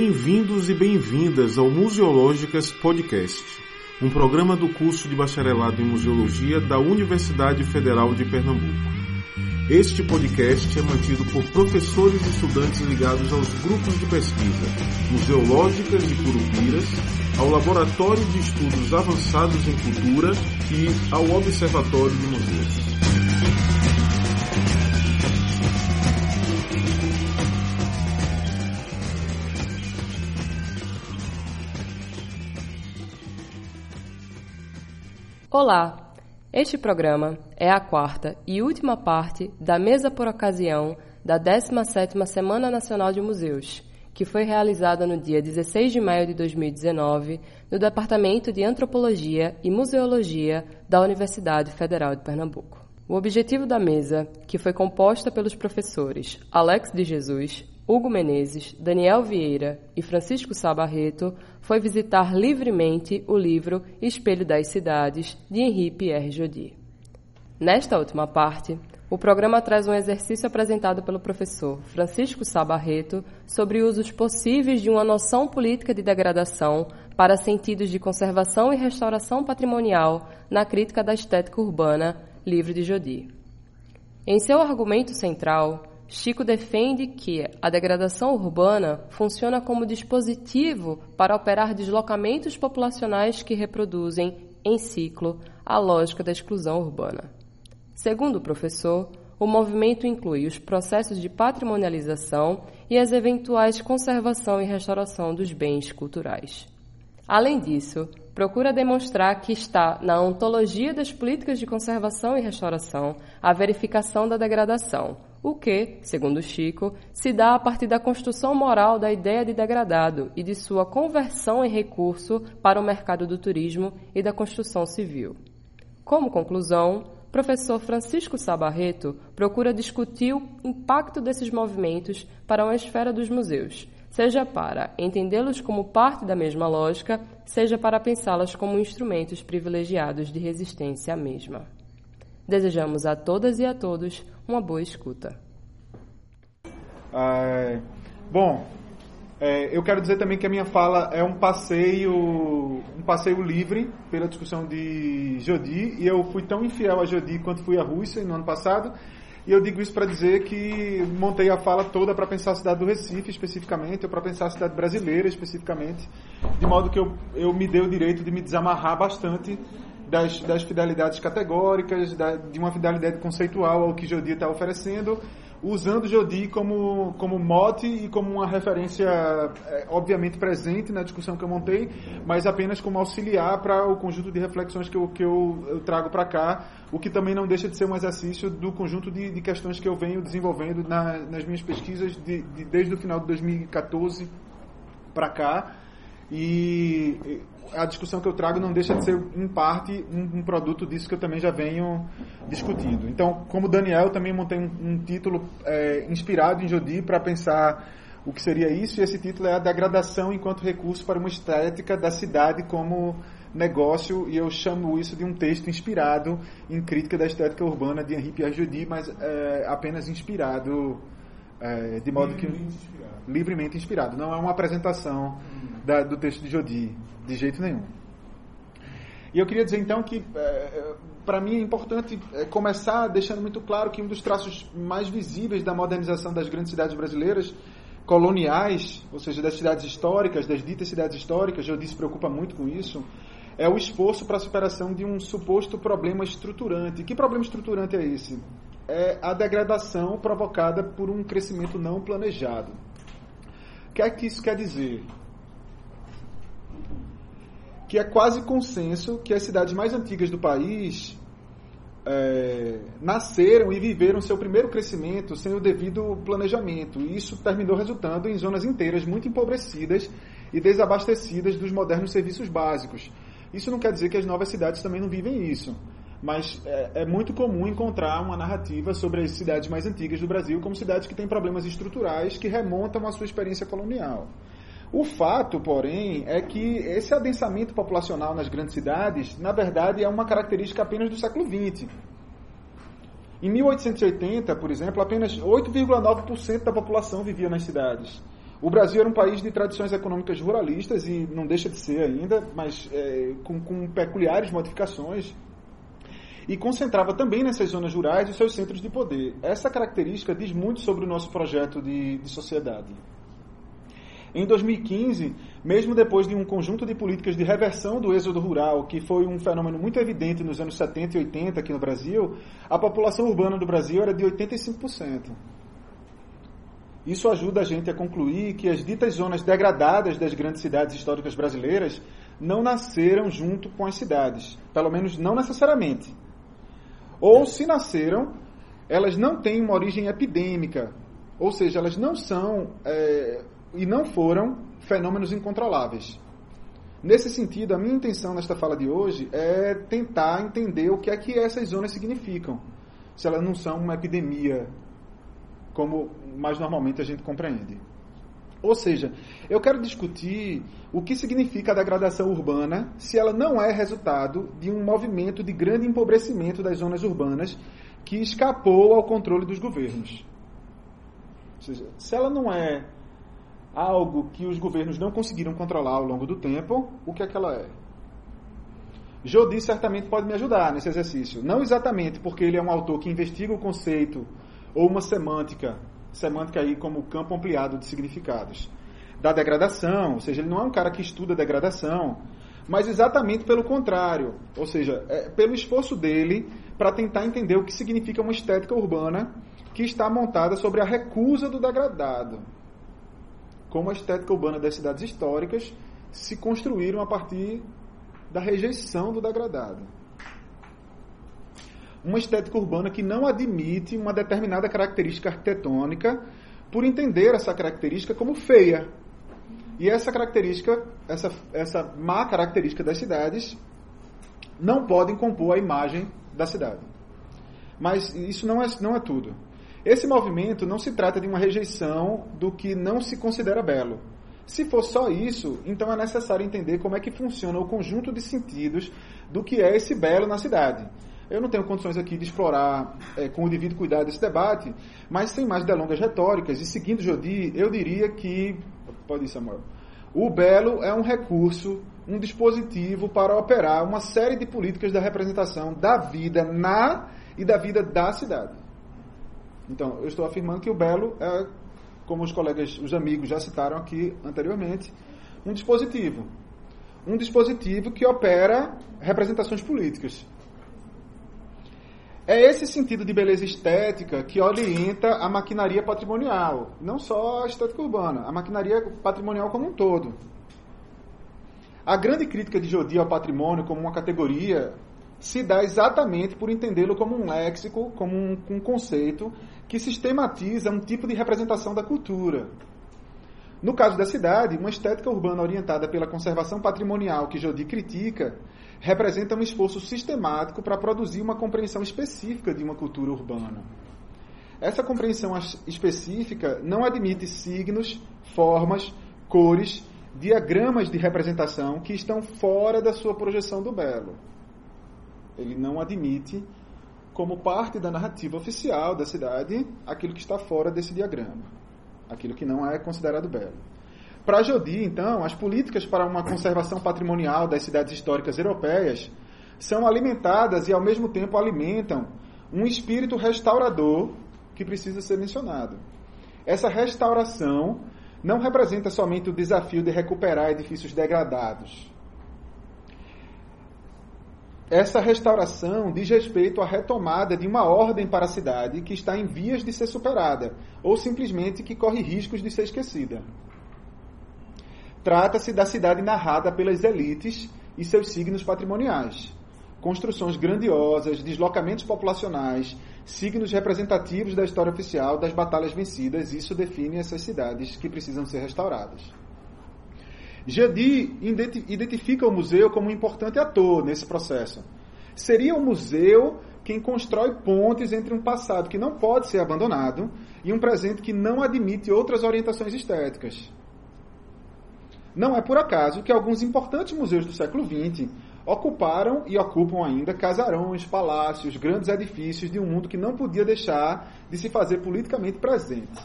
Bem-vindos e bem-vindas ao Museológicas Podcast, um programa do curso de bacharelado em Museologia da Universidade Federal de Pernambuco. Este podcast é mantido por professores e estudantes ligados aos grupos de pesquisa Museológicas e Curupiras, ao Laboratório de Estudos Avançados em Cultura e ao Observatório de Museus. Olá! Este programa é a quarta e última parte da mesa por ocasião da 17ª Semana Nacional de Museus, que foi realizada no dia 16 de maio de 2019 no Departamento de Antropologia e Museologia da Universidade Federal de Pernambuco. O objetivo da mesa, que foi composta pelos professores Alex de Jesus, Hugo Menezes, Daniel Vieira e Francisco Sabarreto foi visitar livremente o livro Espelho das Cidades, de Henri Pierre Jodi. Nesta última parte, o programa traz um exercício apresentado pelo professor Francisco Sabarreto sobre usos possíveis de uma noção política de degradação para sentidos de conservação e restauração patrimonial na crítica da estética urbana, livro de Jodi. Em seu argumento central, Chico defende que a degradação urbana funciona como dispositivo para operar deslocamentos populacionais que reproduzem, em ciclo, a lógica da exclusão urbana. Segundo o professor, o movimento inclui os processos de patrimonialização e as eventuais conservação e restauração dos bens culturais. Além disso, procura demonstrar que está na ontologia das políticas de conservação e restauração a verificação da degradação, o que, segundo Chico, se dá a partir da construção moral da ideia de degradado e de sua conversão em recurso para o mercado do turismo e da construção civil. Como conclusão, professor Francisco Sabarreto procura discutir o impacto desses movimentos para uma esfera dos museus, seja para entendê-los como parte da mesma lógica, seja para pensá-las como instrumentos privilegiados de resistência à mesma. Desejamos a todas e a todos uma boa escuta. Bom, é, eu quero dizer também que a minha fala é um passeio, um passeio livre pela discussão de Jodi, e eu fui tão infiel a Jodi quanto fui a Rússia no ano passado, e eu digo isso para dizer que montei a fala toda para pensar a cidade do Recife especificamente, ou para pensar a cidade brasileira especificamente, de modo que eu, eu me dei o direito de me desamarrar bastante das, das fidelidades categóricas, da, de uma fidelidade conceitual ao que Jodi está oferecendo, usando Jodi como, como mote e como uma referência, é, obviamente presente na discussão que eu montei, mas apenas como auxiliar para o conjunto de reflexões que eu, que eu, eu trago para cá, o que também não deixa de ser um exercício do conjunto de, de questões que eu venho desenvolvendo na, nas minhas pesquisas de, de, desde o final de 2014 para cá. E a discussão que eu trago não deixa de ser, em parte, um, um produto disso que eu também já venho discutindo. Então, como Daniel, também montei um, um título é, inspirado em Jodi para pensar o que seria isso, e esse título é A Degradação enquanto Recurso para uma Estética da Cidade como Negócio, e eu chamo isso de um texto inspirado em crítica da estética urbana de Henri Jodi, mas é, apenas inspirado, é, de modo livremente que... Inspirado. Livremente inspirado. Não é uma apresentação da, do texto de Jodi, de jeito nenhum. E eu queria dizer então que, é, para mim, é importante é, começar deixando muito claro que um dos traços mais visíveis da modernização das grandes cidades brasileiras coloniais, ou seja, das cidades históricas, das ditas cidades históricas, Jodi se preocupa muito com isso, é o esforço para a superação de um suposto problema estruturante. Que problema estruturante é esse? É a degradação provocada por um crescimento não planejado. O que é que isso quer dizer? que é quase consenso que as cidades mais antigas do país é, nasceram e viveram seu primeiro crescimento sem o devido planejamento. E isso terminou resultando em zonas inteiras muito empobrecidas e desabastecidas dos modernos serviços básicos. Isso não quer dizer que as novas cidades também não vivem isso, mas é, é muito comum encontrar uma narrativa sobre as cidades mais antigas do Brasil como cidades que têm problemas estruturais que remontam à sua experiência colonial. O fato, porém, é que esse adensamento populacional nas grandes cidades, na verdade, é uma característica apenas do século XX. Em 1880, por exemplo, apenas 8,9% da população vivia nas cidades. O Brasil era um país de tradições econômicas ruralistas e não deixa de ser ainda, mas é, com, com peculiares modificações e concentrava também nessas zonas rurais os seus centros de poder. Essa característica diz muito sobre o nosso projeto de, de sociedade. Em 2015, mesmo depois de um conjunto de políticas de reversão do êxodo rural, que foi um fenômeno muito evidente nos anos 70 e 80 aqui no Brasil, a população urbana do Brasil era de 85%. Isso ajuda a gente a concluir que as ditas zonas degradadas das grandes cidades históricas brasileiras não nasceram junto com as cidades, pelo menos não necessariamente. Ou se nasceram, elas não têm uma origem epidêmica, ou seja, elas não são é, e não foram fenômenos incontroláveis. Nesse sentido, a minha intenção nesta fala de hoje é tentar entender o que é que essas zonas significam, se elas não são uma epidemia, como mais normalmente a gente compreende. Ou seja, eu quero discutir o que significa a degradação urbana se ela não é resultado de um movimento de grande empobrecimento das zonas urbanas que escapou ao controle dos governos. Ou seja, se ela não é algo que os governos não conseguiram controlar ao longo do tempo, o que é que ela é? Jodi certamente pode me ajudar nesse exercício. Não exatamente porque ele é um autor que investiga o conceito ou uma semântica semântica aí como campo ampliado de significados. Da degradação, ou seja, ele não é um cara que estuda degradação, mas exatamente pelo contrário, ou seja, é pelo esforço dele para tentar entender o que significa uma estética urbana que está montada sobre a recusa do degradado. Como a estética urbana das cidades históricas se construíram a partir da rejeição do degradado uma estética urbana que não admite uma determinada característica arquitetônica por entender essa característica como feia. E essa característica, essa, essa má característica das cidades, não podem compor a imagem da cidade. Mas isso não é, não é tudo. Esse movimento não se trata de uma rejeição do que não se considera belo. Se for só isso, então é necessário entender como é que funciona o conjunto de sentidos do que é esse belo na cidade. Eu não tenho condições aqui de explorar é, com o devido cuidado esse debate, mas sem mais delongas retóricas, e seguindo Jodi, eu diria que. Pode ir, Samuel. O belo é um recurso, um dispositivo para operar uma série de políticas da representação da vida na e da vida da cidade. Então, eu estou afirmando que o belo é, como os colegas, os amigos já citaram aqui anteriormente, um dispositivo. Um dispositivo que opera representações políticas. É esse sentido de beleza estética que orienta a maquinaria patrimonial, não só a estética urbana, a maquinaria patrimonial como um todo. A grande crítica de Jodi ao patrimônio como uma categoria se dá exatamente por entendê-lo como um léxico, como um, um, conceito que sistematiza um tipo de representação da cultura. No caso da cidade, uma estética urbana orientada pela conservação patrimonial que Jodi critica representa um esforço sistemático para produzir uma compreensão específica de uma cultura urbana. Essa compreensão específica não admite signos, formas, cores, diagramas de representação que estão fora da sua projeção do belo. Ele não admite, como parte da narrativa oficial da cidade, aquilo que está fora desse diagrama, aquilo que não é considerado belo. Para Jodi, então, as políticas para uma conservação patrimonial das cidades históricas europeias são alimentadas e, ao mesmo tempo, alimentam um espírito restaurador que precisa ser mencionado. Essa restauração não representa somente o desafio de recuperar edifícios degradados. Essa restauração diz respeito à retomada de uma ordem para a cidade que está em vias de ser superada, ou simplesmente que corre riscos de ser esquecida. Trata-se da cidade narrada pelas elites e seus signos patrimoniais. Construções grandiosas, deslocamentos populacionais, signos representativos da história oficial das batalhas vencidas, isso define essas cidades que precisam ser restauradas. Jadi identifica o museu como um importante ator nesse processo. Seria o museu quem constrói pontes entre um passado que não pode ser abandonado e um presente que não admite outras orientações estéticas. Não é por acaso que alguns importantes museus do século XX ocuparam e ocupam ainda casarões, palácios, grandes edifícios de um mundo que não podia deixar de se fazer politicamente presente.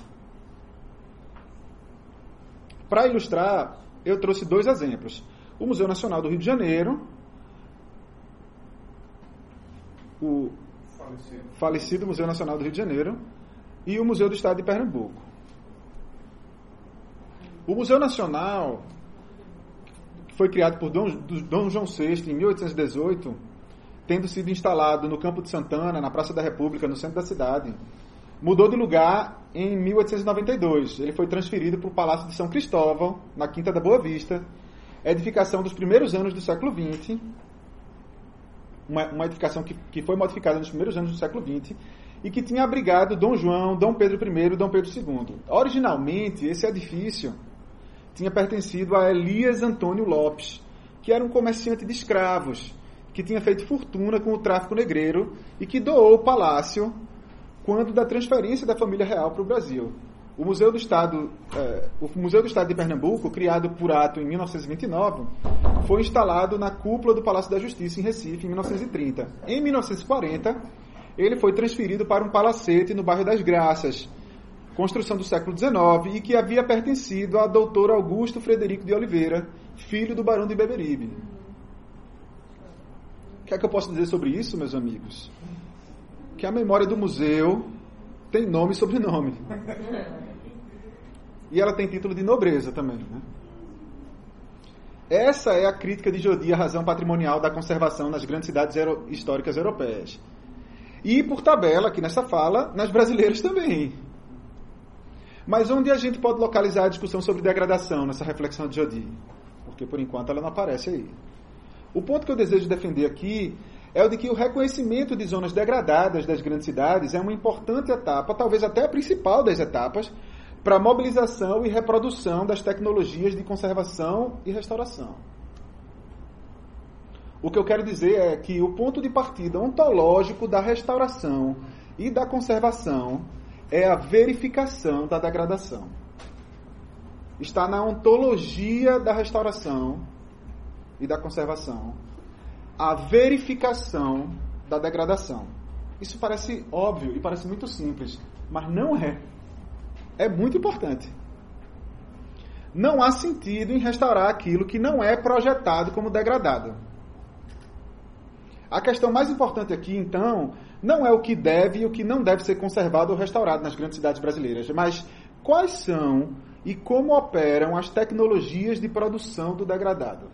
para ilustrar, eu trouxe dois exemplos. O Museu Nacional do Rio de Janeiro, o falecido. falecido Museu Nacional do Rio de Janeiro, e o Museu do Estado de Pernambuco. O Museu Nacional foi criado por Dom, Dom João VI em 1818, tendo sido instalado no Campo de Santana, na Praça da República, no centro da cidade. Mudou de lugar em 1892. Ele foi transferido para o Palácio de São Cristóvão, na Quinta da Boa Vista, edificação dos primeiros anos do século XX, uma, uma edificação que, que foi modificada nos primeiros anos do século XX, e que tinha abrigado Dom João, Dom Pedro I e Dom Pedro II. Originalmente, esse edifício tinha pertencido a Elias Antônio Lopes, que era um comerciante de escravos, que tinha feito fortuna com o tráfico negreiro e que doou o palácio quando da transferência da família real para o Brasil. O Museu do Estado, eh, o Museu do Estado de Pernambuco, criado por ato em 1929, foi instalado na cúpula do Palácio da Justiça em Recife em 1930. Em 1940, ele foi transferido para um palacete no bairro das Graças, construção do século XIX, e que havia pertencido a doutor Augusto Frederico de Oliveira, filho do Barão de Beberibe. O que é que eu posso dizer sobre isso, meus amigos? Que a memória do museu tem nome e sobrenome. E ela tem título de nobreza também. Né? Essa é a crítica de Jodi à razão patrimonial da conservação nas grandes cidades históricas europeias. E, por tabela, aqui nessa fala, nas brasileiras também. Mas onde a gente pode localizar a discussão sobre degradação nessa reflexão de Jodi? Porque por enquanto ela não aparece aí. O ponto que eu desejo defender aqui é o de que o reconhecimento de zonas degradadas das grandes cidades é uma importante etapa, talvez até a principal das etapas, para a mobilização e reprodução das tecnologias de conservação e restauração. O que eu quero dizer é que o ponto de partida ontológico da restauração e da conservação é a verificação da degradação. Está na ontologia da restauração e da conservação a verificação da degradação. Isso parece óbvio e parece muito simples, mas não é. É muito importante. Não há sentido em restaurar aquilo que não é projetado como degradado. A questão mais importante aqui, então, não é o que deve e o que não deve ser conservado ou restaurado nas grandes cidades brasileiras, mas quais são e como operam as tecnologias de produção do degradado.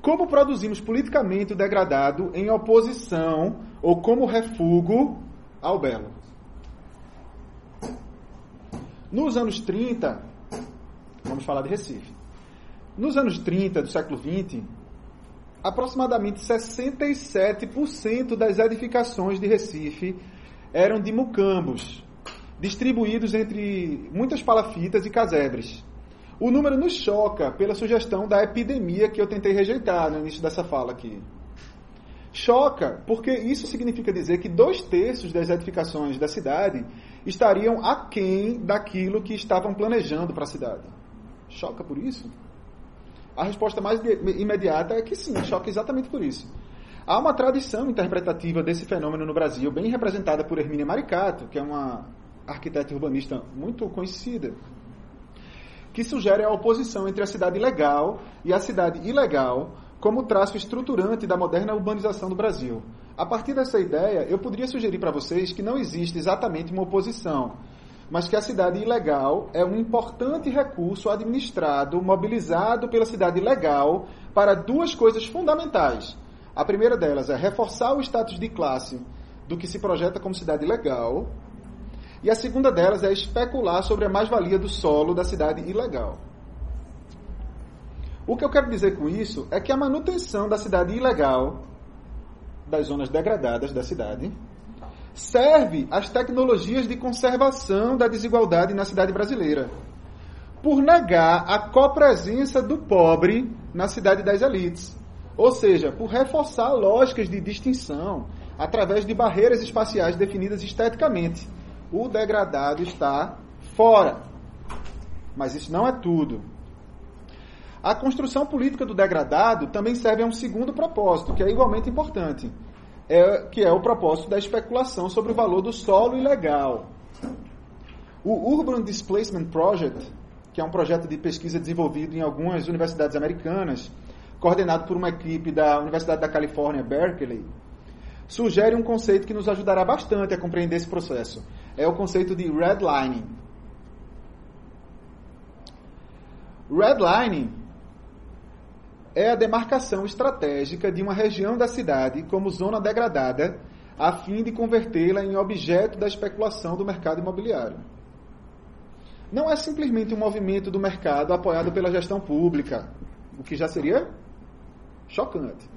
Como produzimos politicamente o degradado em oposição ou como refúgio ao belo? Nos anos 30, vamos falar de Recife. Nos anos 30 do século 20, aproximadamente 67% das edificações de Recife eram de mucambos, distribuídos entre muitas palafitas e casebres. O número nos choca pela sugestão da epidemia que eu tentei rejeitar no início dessa fala aqui. Choca porque isso significa dizer que dois terços das edificações da cidade estariam aquém daquilo que estavam planejando para a cidade. Choca por isso? A resposta mais imediata é que sim, choca exatamente por isso. Há uma tradição interpretativa desse fenômeno no Brasil, bem representada por Hermínia Maricato, que é uma arquiteta urbanista muito conhecida que sugere a oposição entre a cidade legal e a cidade ilegal como traço estruturante da moderna urbanização do Brasil. A partir dessa ideia, eu poderia sugerir para vocês que não existe exatamente uma oposição, mas que a cidade ilegal é um importante recurso administrado, mobilizado pela cidade legal para duas coisas fundamentais. A primeira delas é reforçar o status de classe do que se projeta como cidade legal, e a segunda delas é especular sobre a mais-valia do solo da cidade ilegal. O que eu quero dizer com isso é que a manutenção da cidade ilegal, das zonas degradadas da cidade, serve às tecnologias de conservação da desigualdade na cidade brasileira, por negar a copresença do pobre na cidade das elites, ou seja, por reforçar lógicas de distinção através de barreiras espaciais definidas esteticamente o degradado está fora. Mas isso não é tudo. A construção política do degradado também serve a um segundo propósito, que é igualmente importante, é, que é o propósito da especulação sobre o valor do solo ilegal. O Urban Displacement Project que é um projeto de pesquisa desenvolvido em algumas universidades americanas, coordenado por uma equipe da Universidade da Califórnia, Berkeley, sugere um conceito que nos ajudará bastante a compreender esse processo. É o conceito de redlining. Redlining é a demarcação estratégica de uma região da cidade como zona degradada, a fim de convertê-la em objeto da especulação do mercado imobiliário. Não é simplesmente um movimento do mercado apoiado pela gestão pública, o que já seria chocante.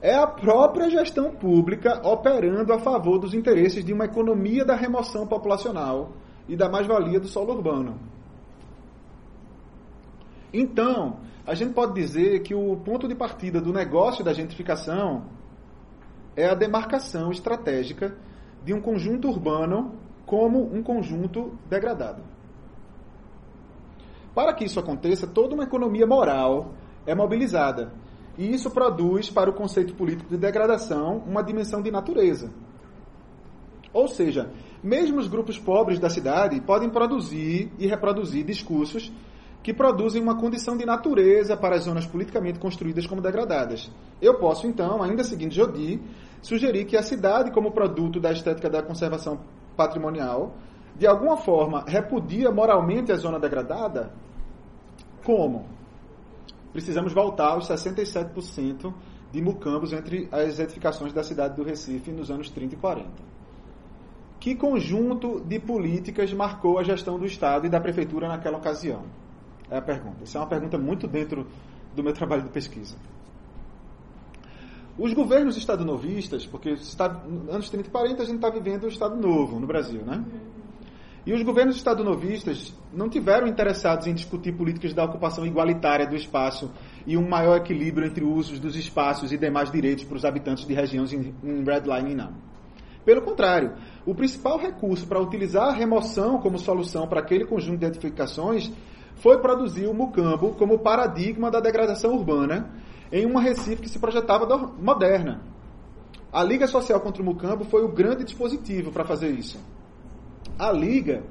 É a própria gestão pública operando a favor dos interesses de uma economia da remoção populacional e da mais-valia do solo urbano. Então, a gente pode dizer que o ponto de partida do negócio da gentrificação é a demarcação estratégica de um conjunto urbano como um conjunto degradado. Para que isso aconteça, toda uma economia moral é mobilizada. E isso produz, para o conceito político de degradação, uma dimensão de natureza. Ou seja, mesmo os grupos pobres da cidade podem produzir e reproduzir discursos que produzem uma condição de natureza para as zonas politicamente construídas como degradadas. Eu posso, então, ainda seguindo Jodi, sugerir que a cidade, como produto da estética da conservação patrimonial, de alguma forma repudia moralmente a zona degradada? Como? Precisamos voltar aos 67% de mucambos entre as edificações da cidade do Recife nos anos 30 e 40. Que conjunto de políticas marcou a gestão do Estado e da Prefeitura naquela ocasião? É a pergunta. Isso é uma pergunta muito dentro do meu trabalho de pesquisa. Os governos estado-novistas, porque anos 30 e 40 a gente está vivendo o Estado Novo no Brasil, né? E os governos estado-novistas não tiveram interessados em discutir políticas da ocupação igualitária do espaço e um maior equilíbrio entre usos dos espaços e demais direitos para os habitantes de regiões em, em redlining, não. Pelo contrário, o principal recurso para utilizar a remoção como solução para aquele conjunto de edificações foi produzir o Mucambo como paradigma da degradação urbana em uma Recife que se projetava moderna. A Liga Social contra o Mucambo foi o grande dispositivo para fazer isso. A Liga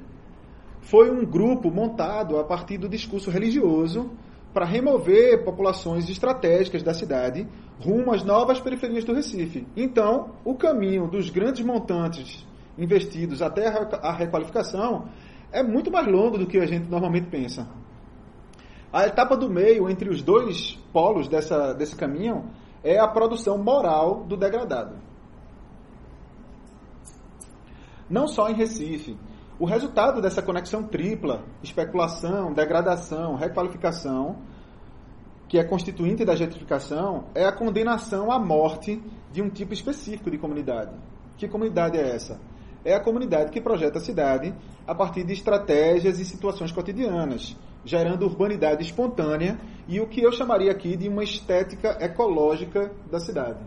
foi um grupo montado a partir do discurso religioso para remover populações estratégicas da cidade rumo às novas periferias do Recife. Então, o caminho dos grandes montantes investidos até a requalificação é muito mais longo do que a gente normalmente pensa. A etapa do meio entre os dois polos dessa, desse caminho é a produção moral do degradado. Não só em Recife. O resultado dessa conexão tripla, especulação, degradação, requalificação, que é constituinte da gentrificação, é a condenação à morte de um tipo específico de comunidade. Que comunidade é essa? É a comunidade que projeta a cidade a partir de estratégias e situações cotidianas, gerando urbanidade espontânea e o que eu chamaria aqui de uma estética ecológica da cidade.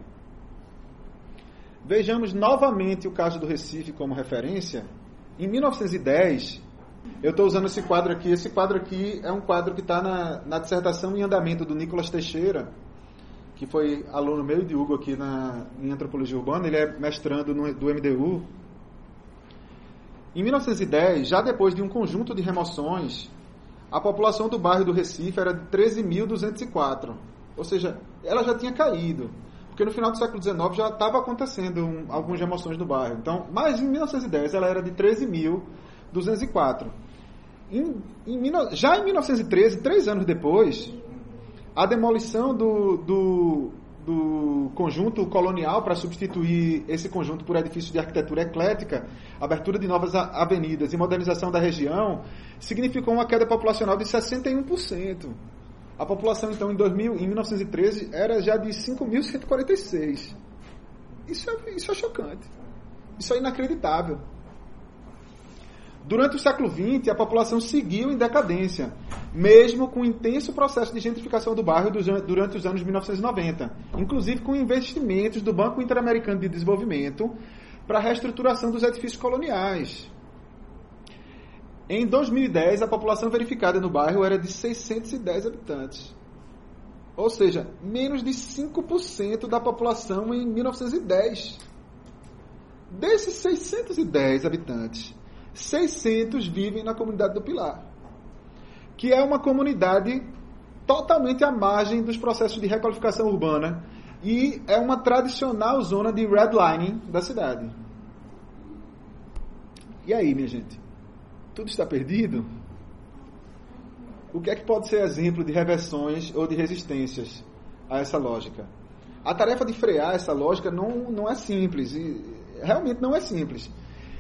Vejamos novamente o caso do Recife como referência. Em 1910, eu estou usando esse quadro aqui. Esse quadro aqui é um quadro que está na, na dissertação em andamento do Nicolas Teixeira, que foi aluno meu e de Hugo aqui na, em antropologia urbana. Ele é mestrando no, do MDU em 1910, já depois de um conjunto de remoções, a população do bairro do Recife era de 13.204. Ou seja, ela já tinha caído. Porque no final do século XIX já estava acontecendo um, algumas remoções do bairro. Então, mas em 1910 ela era de 13.204. Em, em, já em 1913, três anos depois, a demolição do, do do conjunto colonial para substituir esse conjunto por edifícios de arquitetura eclética, abertura de novas avenidas e modernização da região, significou uma queda populacional de 61%. A população, então, em, 2000, em 1913 era já de 5.146. Isso é, isso é chocante. Isso é inacreditável. Durante o século XX, a população seguiu em decadência, mesmo com o intenso processo de gentrificação do bairro durante os anos 1990, inclusive com investimentos do Banco Interamericano de Desenvolvimento para a reestruturação dos edifícios coloniais. Em 2010, a população verificada no bairro era de 610 habitantes. Ou seja, menos de 5% da população em 1910. Desses 610 habitantes, 600 vivem na comunidade do Pilar. Que é uma comunidade totalmente à margem dos processos de requalificação urbana e é uma tradicional zona de redlining da cidade. E aí, minha gente? Tudo está perdido? O que é que pode ser exemplo de reversões ou de resistências a essa lógica? A tarefa de frear essa lógica não, não é simples, e realmente não é simples.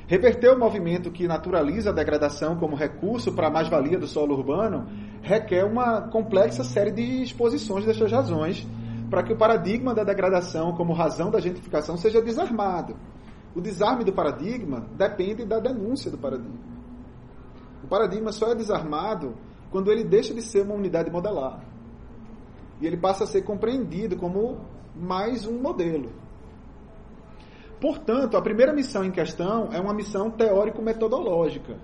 Reverter o movimento que naturaliza a degradação como recurso para a mais-valia do solo urbano requer uma complexa série de exposições dessas razões para que o paradigma da degradação como razão da gentrificação seja desarmado. O desarme do paradigma depende da denúncia do paradigma. O paradigma só é desarmado quando ele deixa de ser uma unidade modelar. E ele passa a ser compreendido como mais um modelo. Portanto, a primeira missão em questão é uma missão teórico-metodológica.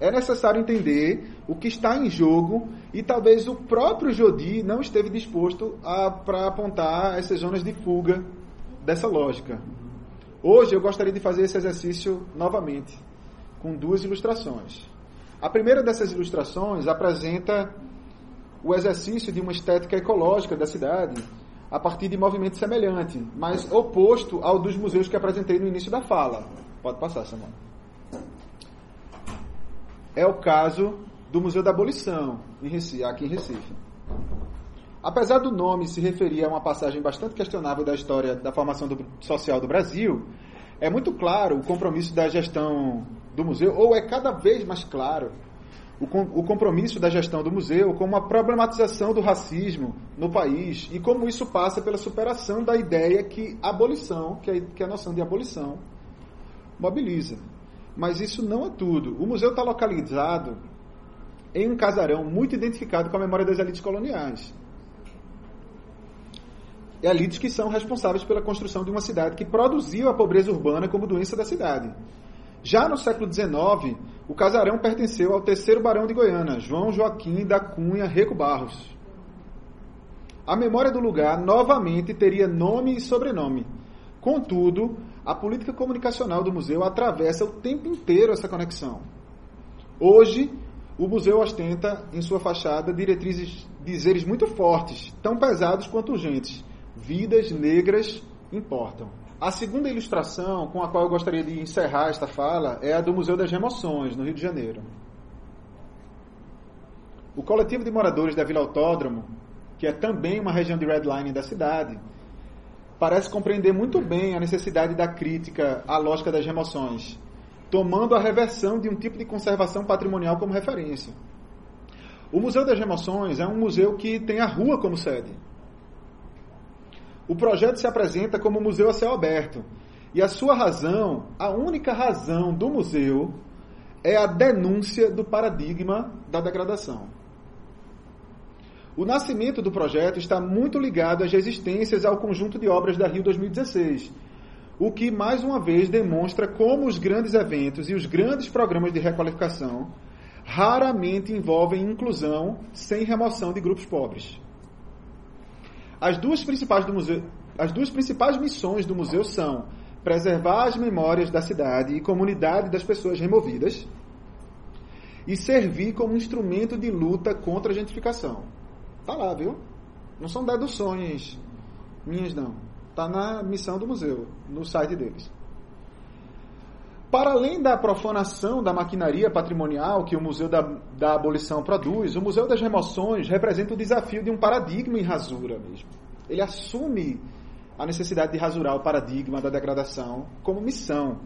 É necessário entender o que está em jogo e talvez o próprio Jodi não esteve disposto para apontar essas zonas de fuga dessa lógica. Hoje eu gostaria de fazer esse exercício novamente, com duas ilustrações. A primeira dessas ilustrações apresenta o exercício de uma estética ecológica da cidade a partir de movimento semelhante, mas oposto ao dos museus que apresentei no início da fala. Pode passar, Samuel é o caso do Museu da Abolição, em Recife, aqui em Recife. Apesar do nome se referir a uma passagem bastante questionável da história da formação do, social do Brasil, é muito claro o compromisso da gestão do museu, ou é cada vez mais claro o, o compromisso da gestão do museu com uma problematização do racismo no país e como isso passa pela superação da ideia que abolição, que, é, que é a noção de abolição, mobiliza. Mas isso não é tudo. O museu está localizado em um casarão muito identificado com a memória das elites coloniais. Elites que são responsáveis pela construção de uma cidade que produziu a pobreza urbana como doença da cidade. Já no século XIX, o casarão pertenceu ao terceiro barão de Goiânia, João Joaquim da Cunha Reco Barros. A memória do lugar novamente teria nome e sobrenome. Contudo, a política comunicacional do museu atravessa o tempo inteiro essa conexão. Hoje, o museu ostenta em sua fachada diretrizes, dizeres muito fortes, tão pesados quanto urgentes. Vidas negras importam. A segunda ilustração com a qual eu gostaria de encerrar esta fala é a do Museu das Remoções, no Rio de Janeiro. O coletivo de moradores da Vila Autódromo, que é também uma região de redlining da cidade, parece compreender muito bem a necessidade da crítica à lógica das remoções, tomando a reversão de um tipo de conservação patrimonial como referência. O Museu das Remoções é um museu que tem a rua como sede. O projeto se apresenta como museu a céu aberto. E a sua razão, a única razão do museu, é a denúncia do paradigma da degradação. O nascimento do projeto está muito ligado às resistências ao conjunto de obras da Rio 2016, o que mais uma vez demonstra como os grandes eventos e os grandes programas de requalificação raramente envolvem inclusão sem remoção de grupos pobres. As duas principais, do museu, as duas principais missões do museu são preservar as memórias da cidade e comunidade das pessoas removidas e servir como instrumento de luta contra a gentrificação. Tá lá, viu? Não são deduções minhas, não. Tá na missão do museu, no site deles. Para além da profanação da maquinaria patrimonial que o Museu da, da Abolição produz, o Museu das Remoções representa o desafio de um paradigma em rasura mesmo. Ele assume a necessidade de rasurar o paradigma da degradação como missão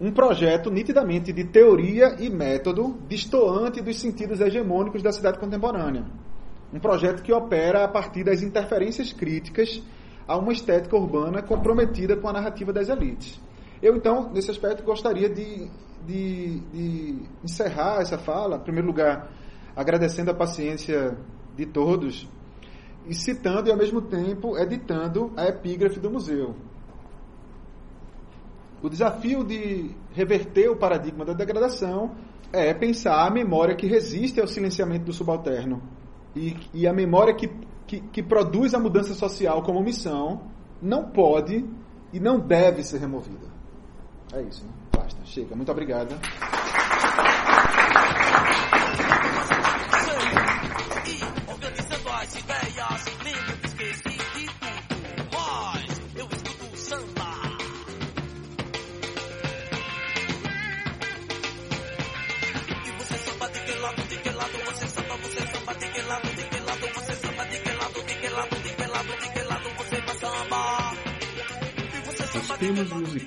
um projeto nitidamente de teoria e método distoante dos sentidos hegemônicos da cidade contemporânea. Um projeto que opera a partir das interferências críticas a uma estética urbana comprometida com a narrativa das elites. Eu, então, nesse aspecto, gostaria de, de, de encerrar essa fala, em primeiro lugar, agradecendo a paciência de todos e citando e, ao mesmo tempo, editando a epígrafe do museu. O desafio de reverter o paradigma da degradação é pensar a memória que resiste ao silenciamento do subalterno e, e a memória que, que, que produz a mudança social como missão não pode e não deve ser removida. É isso, né? Basta, chega. Muito obrigada. Ideias,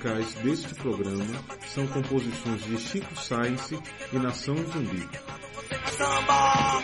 musicais deste programa são composições de Chico Sainz e Nação Zumbi. Samba,